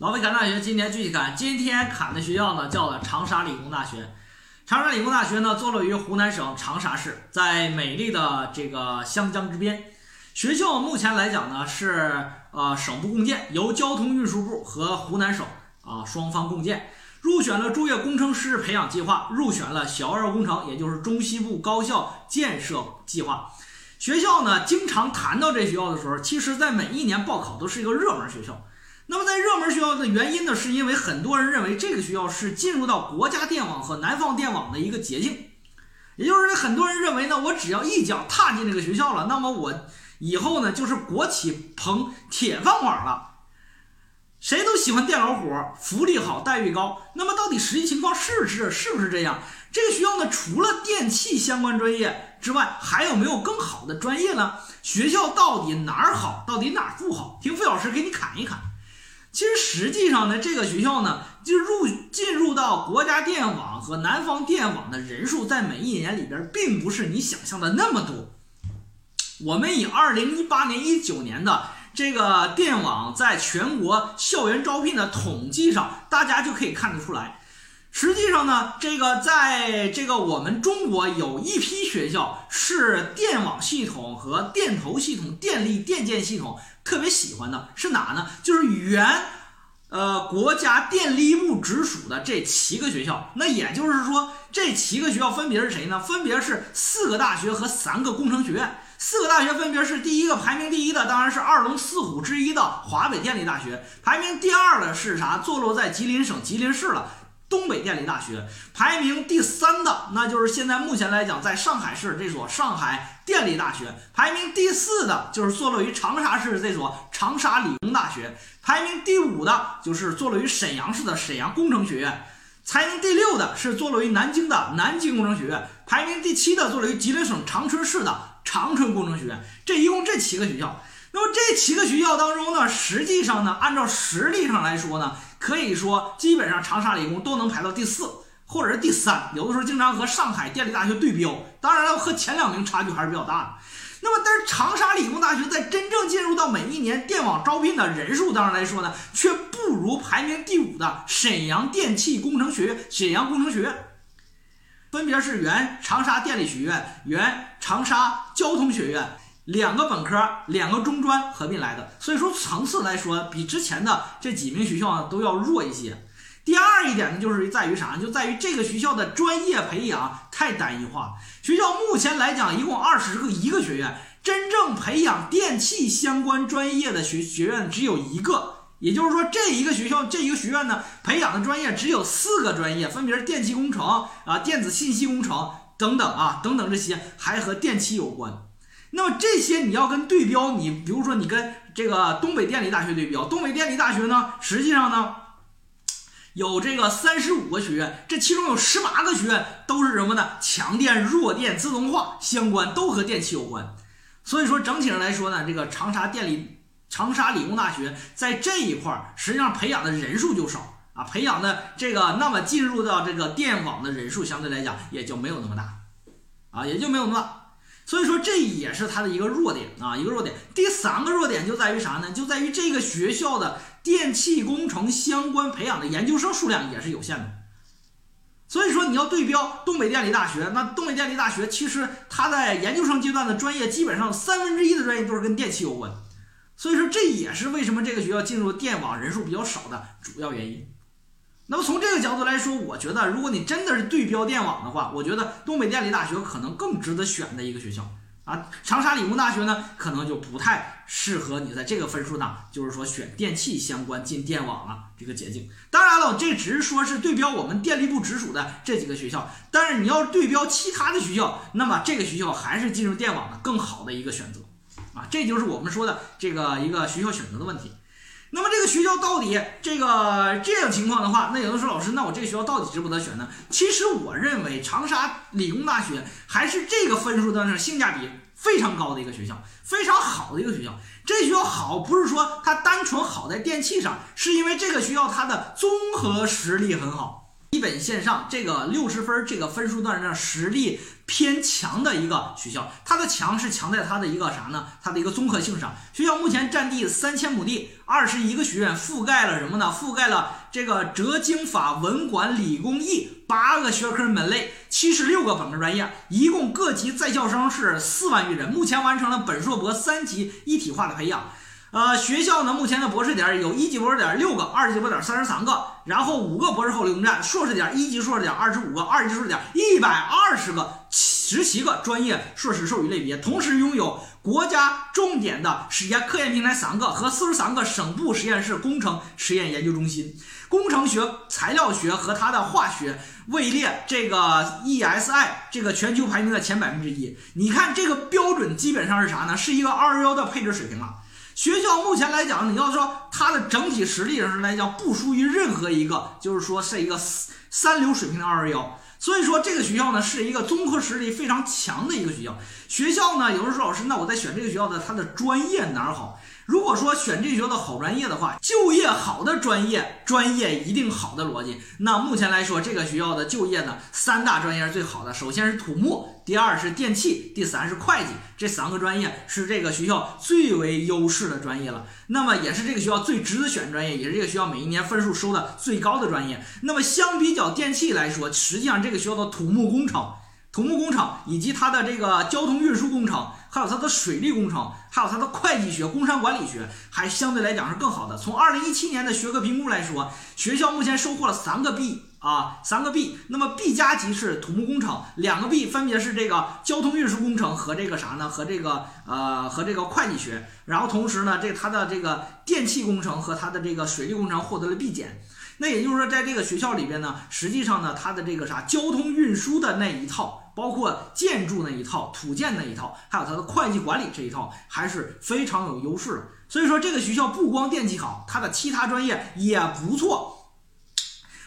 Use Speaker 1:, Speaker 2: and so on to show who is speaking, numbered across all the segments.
Speaker 1: 老费侃大学，今天继续侃。今天砍的学校呢，叫做长沙理工大学。长沙理工大学呢，坐落于湖南省长沙市，在美丽的这个湘江之边。学校目前来讲呢，是呃省部共建，由交通运输部和湖南省啊双方共建，入选了卓越工程师培养计划，入选了小二工程，也就是中西部高校建设计划。学校呢，经常谈到这学校的时候，其实在每一年报考都是一个热门学校。那么在热门学校的原因呢，是因为很多人认为这个学校是进入到国家电网和南方电网的一个捷径，也就是很多人认为呢，我只要一脚踏进这个学校了，那么我以后呢就是国企捧铁饭碗了。谁都喜欢电老虎，福利好，待遇高。那么到底实际情况是是是不是这样？这个学校呢，除了电气相关专业之外，还有没有更好的专业呢？学校到底哪儿好，到底哪儿不好？听费老师给你侃一侃。其实实际上呢，这个学校呢，就入进入到国家电网和南方电网的人数，在每一年里边，并不是你想象的那么多。我们以二零一八年、一九年的这个电网在全国校园招聘的统计上，大家就可以看得出来。实际上呢，这个在这个我们中国有一批学校是电网系统和电头系统、电力电建系统特别喜欢的，是哪呢？就是原呃国家电力部直属的这七个学校。那也就是说，这七个学校分别是谁呢？分别是四个大学和三个工程学院。四个大学分别是第一个排名第一的，当然是二龙四虎之一的华北电力大学。排名第二的是啥？坐落在吉林省吉林市了。东北电力大学排名第三的，那就是现在目前来讲，在上海市这所上海电力大学；排名第四的，就是坐落于长沙市这所长沙理工大学；排名第五的，就是坐落于沈阳市的沈阳工程学院；排名第六的是坐落于南京的南京工程学院；排名第七的坐落于吉林省长春市的长春工程学院。这一共这七个学校。那么这七个学校当中呢，实际上呢，按照实力上来说呢，可以说基本上长沙理工都能排到第四或者是第三，有的时候经常和上海电力大学对标，当然了，和前两名差距还是比较大的。那么，但是长沙理工大学在真正进入到每一年电网招聘的人数当中来说呢，却不如排名第五的沈阳电气工程学院、沈阳工程学院，分别是原长沙电力学院、原长沙交通学院。两个本科，两个中专合并来的，所以说层次来说，比之前的这几名学校呢都要弱一些。第二一点呢，就是在于啥？就在于这个学校的专业培养太单一化。学校目前来讲，一共二十个一个学院，真正培养电气相关专业的学学院只有一个。也就是说，这一个学校这一个学院呢，培养的专业只有四个专业，分别是电气工程啊、电子信息工程等等啊等等这些，还和电气有关。那么这些你要跟对标，你比如说你跟这个东北电力大学对标，东北电力大学呢，实际上呢有这个三十五个学院，这其中有十八个学院都是什么呢？强电、弱电、自动化相关，都和电气有关。所以说整体上来说呢，这个长沙电力、长沙理工大学在这一块，实际上培养的人数就少啊，培养的这个那么进入到这个电网的人数相对来讲也就没有那么大啊，也就没有那么大。所以说这也是它的一个弱点啊，一个弱点。第三个弱点就在于啥呢？就在于这个学校的电气工程相关培养的研究生数量也是有限的。所以说你要对标东北电力大学，那东北电力大学其实它在研究生阶段的专业基本上三分之一的专业都是跟电气有关。所以说这也是为什么这个学校进入电网人数比较少的主要原因。那么从这个角度来说，我觉得如果你真的是对标电网的话，我觉得东北电力大学可能更值得选的一个学校啊。长沙理工大学呢，可能就不太适合你在这个分数档，就是说选电气相关进电网了这个捷径。当然了，这只是说是对标我们电力部直属的这几个学校，但是你要对标其他的学校，那么这个学校还是进入电网的更好的一个选择啊。这就是我们说的这个一个学校选择的问题。那么这个学校到底这个这样情况的话，那有人说老师，那我这个学校到底值不得选呢？其实我认为长沙理工大学还是这个分数段上性价比非常高的一个学校，非常好的一个学校。这学校好不是说它单纯好在电气上，是因为这个学校它的综合实力很好，一本线上这个六十分这个分数段上实力偏强的一个学校，它的强是强在它的一个啥呢？它的一个综合性上。学校目前占地三千亩地，二十一个学院，覆盖了什么呢？覆盖了这个哲经法文管理工艺八个学科门类，七十六个本科专业，一共各级在校生是四万余人，目前完成了本硕博三级一体化的培养。呃，学校呢，目前的博士点有一级博士点六个，二级博士点三十三个，然后五个博士后流动站，硕士点一级硕士点二十五个，二级硕士点一百二十个，十七个专业硕士授予类别，同时拥有国家重点的实验科研平台三个和四十三个省部实验室工程实验研究中心，工程学、材料学和它的化学位列这个 ESI 这个全球排名的前百分之一。你看这个标准基本上是啥呢？是一个二幺幺的配置水平了。学校目前来讲，你要说它的整体实力上来讲，不输于任何一个，就是说是一个三三流水平的二二幺。所以说这个学校呢，是一个综合实力非常强的一个学校。学校呢，有人说老师，那我在选这个学校的，它的专业哪儿好？如果说选这学校的好专业的话，就业好的专业，专业一定好的逻辑。那目前来说，这个学校的就业呢，三大专业是最好的。首先是土木，第二是电气，第三是会计。这三个专业是这个学校最为优势的专业了。那么也是这个学校最值得选专业，也是这个学校每一年分数收的最高的专业。那么相比较电气来说，实际上这个学校的土木工程。土木工程以及它的这个交通运输工程，还有它的水利工程，还有它的会计学、工商管理学，还相对来讲是更好的。从二零一七年的学科评估来说，学校目前收获了三个 B 啊，三个 B。那么 B 加级是土木工程，两个 B 分别是这个交通运输工程和这个啥呢？和这个呃和这个会计学。然后同时呢，这它的这个电气工程和它的这个水利工程获得了 B 减。那也就是说，在这个学校里边呢，实际上呢，它的这个啥交通运输的那一套包括建筑那一套、土建那一套，还有它的会计管理这一套，还是非常有优势的。所以说，这个学校不光电气好，它的其他专业也不错。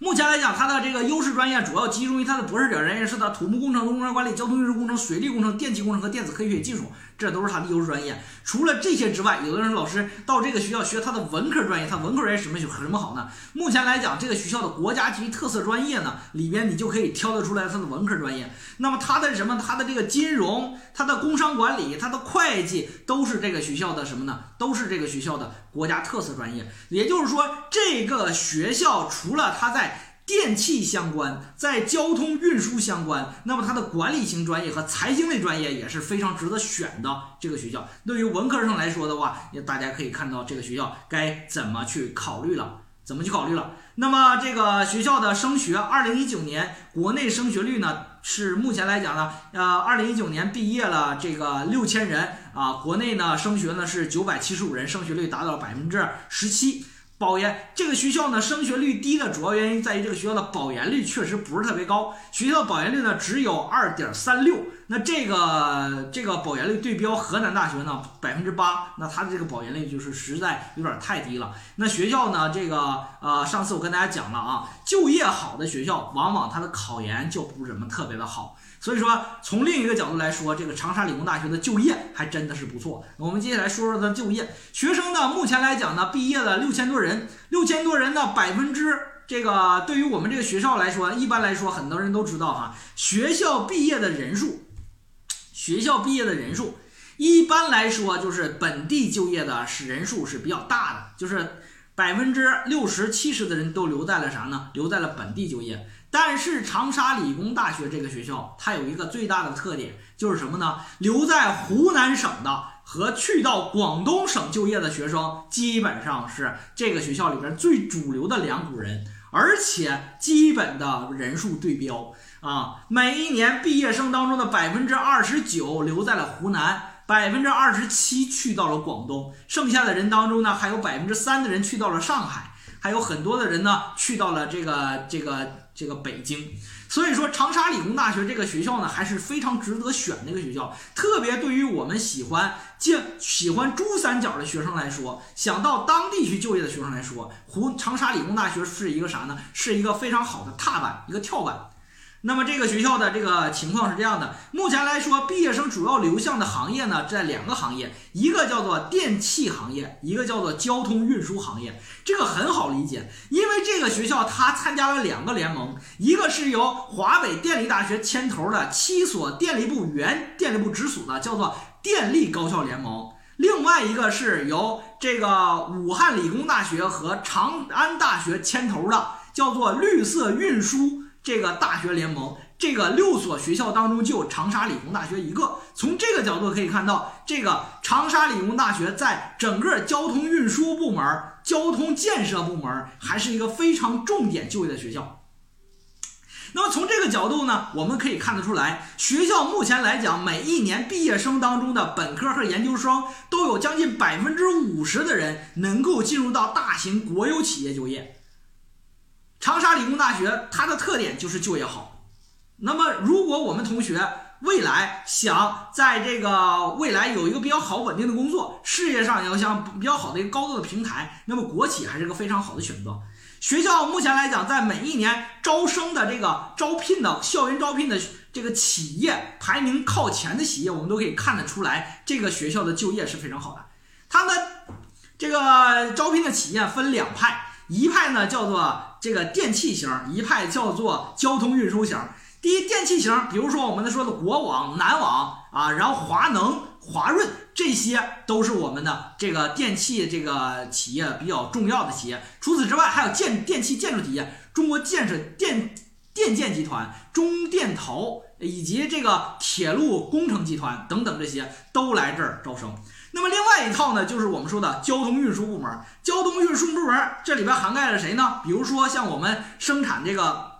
Speaker 1: 目前来讲，它的这个优势专业主要集中于它的博士点专业，是它土木工程、工商管理、交通运输工程、水利工程、电气工程和电子科学与技术，这都是它的优势专业。除了这些之外，有的人说老师到这个学校学它的文科专业，它文科专业什么学什么好呢？目前来讲，这个学校的国家级特色专业呢，里边你就可以挑得出来它的文科专业。那么它的什么？它的这个金融、它的工商管理、它的会计，都是这个学校的什么呢？都是这个学校的国家特色专业。也就是说，这个学校除了它在电气相关，在交通运输相关，那么它的管理型专业和财经类专业也是非常值得选的。这个学校对于文科生来说的话，也大家可以看到这个学校该怎么去考虑了，怎么去考虑了。那么这个学校的升学，二零一九年国内升学率呢是目前来讲呢，呃，二零一九年毕业了这个六千人啊，国内呢升学呢是九百七十五人，升学率达到了百分之十七。保研这个学校呢，升学率低的主要原因在于这个学校的保研率确实不是特别高，学校保研率呢只有二点三六，那这个这个保研率对标河南大学呢百分之八，那它的这个保研率就是实在有点太低了。那学校呢，这个呃，上次我跟大家讲了啊，就业好的学校，往往它的考研就不怎么特别的好。所以说，从另一个角度来说，这个长沙理工大学的就业还真的是不错。我们接下来说说它就业学生呢，目前来讲呢，毕业了六千多人，六千多人呢，百分之这个对于我们这个学校来说，一般来说很多人都知道哈，学校毕业的人数，学校毕业的人数，一般来说就是本地就业的是人数是比较大的，就是百分之六十七十的人都留在了啥呢？留在了本地就业。但是长沙理工大学这个学校，它有一个最大的特点，就是什么呢？留在湖南省的和去到广东省就业的学生，基本上是这个学校里边最主流的两股人，而且基本的人数对标啊。每一年毕业生当中的百分之二十九留在了湖南，百分之二十七去到了广东，剩下的人当中呢，还有百分之三的人去到了上海，还有很多的人呢去到了这个这个。这个北京，所以说长沙理工大学这个学校呢，还是非常值得选的一个学校。特别对于我们喜欢建喜欢珠三角的学生来说，想到当地去就业的学生来说，湖长沙理工大学是一个啥呢？是一个非常好的踏板，一个跳板。那么这个学校的这个情况是这样的，目前来说，毕业生主要流向的行业呢，在两个行业，一个叫做电气行业，一个叫做交通运输行业。这个很好理解，因为这个学校它参加了两个联盟，一个是由华北电力大学牵头的七所电力部原电力部直属的，叫做电力高校联盟；另外一个是由这个武汉理工大学和长安大学牵头的，叫做绿色运输。这个大学联盟，这个六所学校当中就有长沙理工大学一个。从这个角度可以看到，这个长沙理工大学在整个交通运输部门、交通建设部门还是一个非常重点就业的学校。那么从这个角度呢，我们可以看得出来，学校目前来讲，每一年毕业生当中的本科和研究生都有将近百分之五十的人能够进入到大型国有企业就业。长沙理工大学它的特点就是就业好。那么，如果我们同学未来想在这个未来有一个比较好稳定的工作，事业上要想比较好的一个高度的平台，那么国企还是个非常好的选择。学校目前来讲，在每一年招生的这个招聘的校园招聘的这个企业排名靠前的企业，我们都可以看得出来，这个学校的就业是非常好的。他们这个招聘的企业分两派。一派呢叫做这个电气型，一派叫做交通运输型。第一，电气型，比如说我们的说的国网、南网啊，然后华能、华润，这些都是我们的这个电气这个企业比较重要的企业。除此之外，还有建电气建筑企业，中国建设电电建集团、中电投以及这个铁路工程集团等等这些都来这儿招生。那么另外一套呢，就是我们说的交通运输部门。交通运输部门这里边涵盖了谁呢？比如说像我们生产这个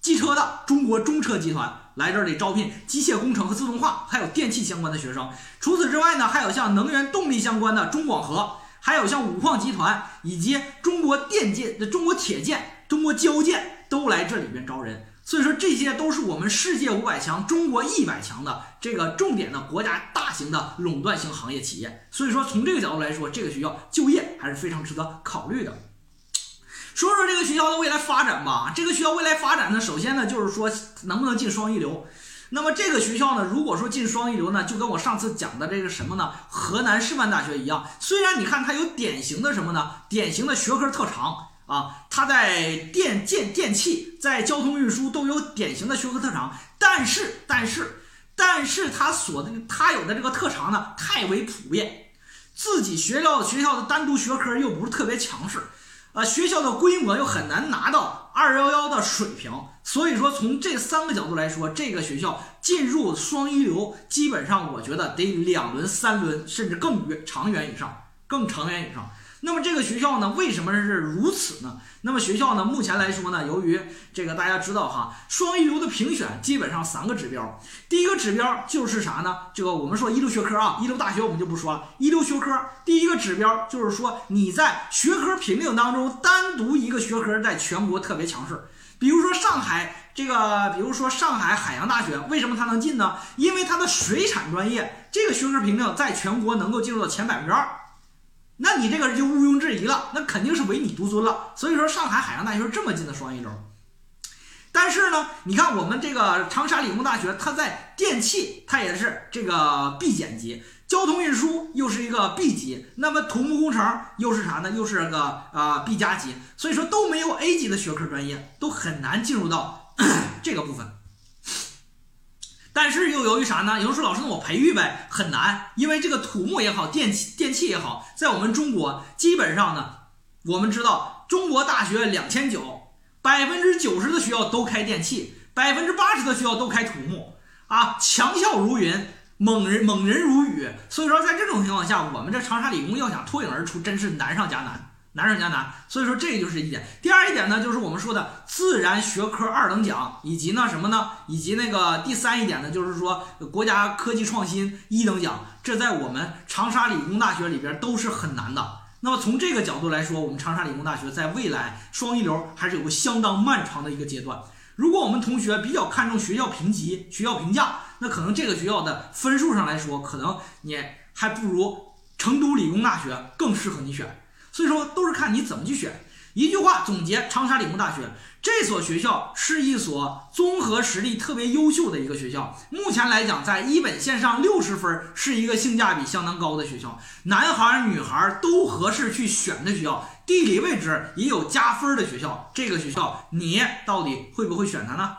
Speaker 1: 机车的中国中车集团来这里招聘机械工程和自动化，还有电气相关的学生。除此之外呢，还有像能源动力相关的中广核，还有像五矿集团以及中国电建、中国铁建、中国交建都来这里边招人。所以说，这些都是我们世界五百强、中国一百强的这个重点的国家大型的垄断型行业企业。所以说，从这个角度来说，这个学校就业还是非常值得考虑的。说说这个学校的未来发展吧。这个学校未来发展呢，首先呢，就是说能不能进双一流。那么这个学校呢，如果说进双一流呢，就跟我上次讲的这个什么呢，河南师范大学一样。虽然你看它有典型的什么呢，典型的学科特长。啊，它在电建、电气，在交通运输都有典型的学科特长，但是，但是，但是它所的它有的这个特长呢，太为普遍，自己学校学校的单独学科又不是特别强势，啊，学校的规模又很难拿到二幺幺的水平，所以说从这三个角度来说，这个学校进入双一流，基本上我觉得得两轮、三轮，甚至更远、长远以上，更长远以上。那么这个学校呢，为什么是如此呢？那么学校呢，目前来说呢，由于这个大家知道哈，双一流的评选基本上三个指标。第一个指标就是啥呢？这个我们说一流学科啊，一流大学我们就不说了。一流学科第一个指标就是说你在学科评定当中单独一个学科在全国特别强势。比如说上海这个，比如说上海海洋大学，为什么它能进呢？因为它的水产专业这个学科评定在全国能够进入到前百分之二。那你这个就毋庸置疑了，那肯定是唯你独尊了。所以说，上海海洋大学这么进的双一流。但是呢，你看我们这个长沙理工大学，它在电气它也是这个 B 减级，交通运输又是一个 B 级，那么土木工程又是啥呢？又是个啊 B 加级。所以说都没有 A 级的学科专业，都很难进入到 这个部分。但是又由于啥呢？有人说老师，那我培育呗，很难，因为这个土木也好，电气电气也好，在我们中国基本上呢，我们知道中国大学两千九，百分之九十的学校都开电气，百分之八十的学校都开土木啊，强校如云，猛人猛人如雨。所以说，在这种情况下，我们这长沙理工要想脱颖而出，真是难上加难。难上加难，所以说这个就是一点。第二一点呢，就是我们说的自然学科二等奖，以及呢什么呢？以及那个第三一点呢，就是说国家科技创新一等奖，这在我们长沙理工大学里边都是很难的。那么从这个角度来说，我们长沙理工大学在未来双一流还是有个相当漫长的一个阶段。如果我们同学比较看重学校评级、学校评价，那可能这个学校的分数上来说，可能你还不如成都理工大学更适合你选。所以说都是看你怎么去选，一句话总结：长沙理工大学这所学校是一所综合实力特别优秀的一个学校。目前来讲，在一本线上六十分是一个性价比相当高的学校，男孩女孩都合适去选的学校，地理位置也有加分的学校。这个学校你到底会不会选它呢？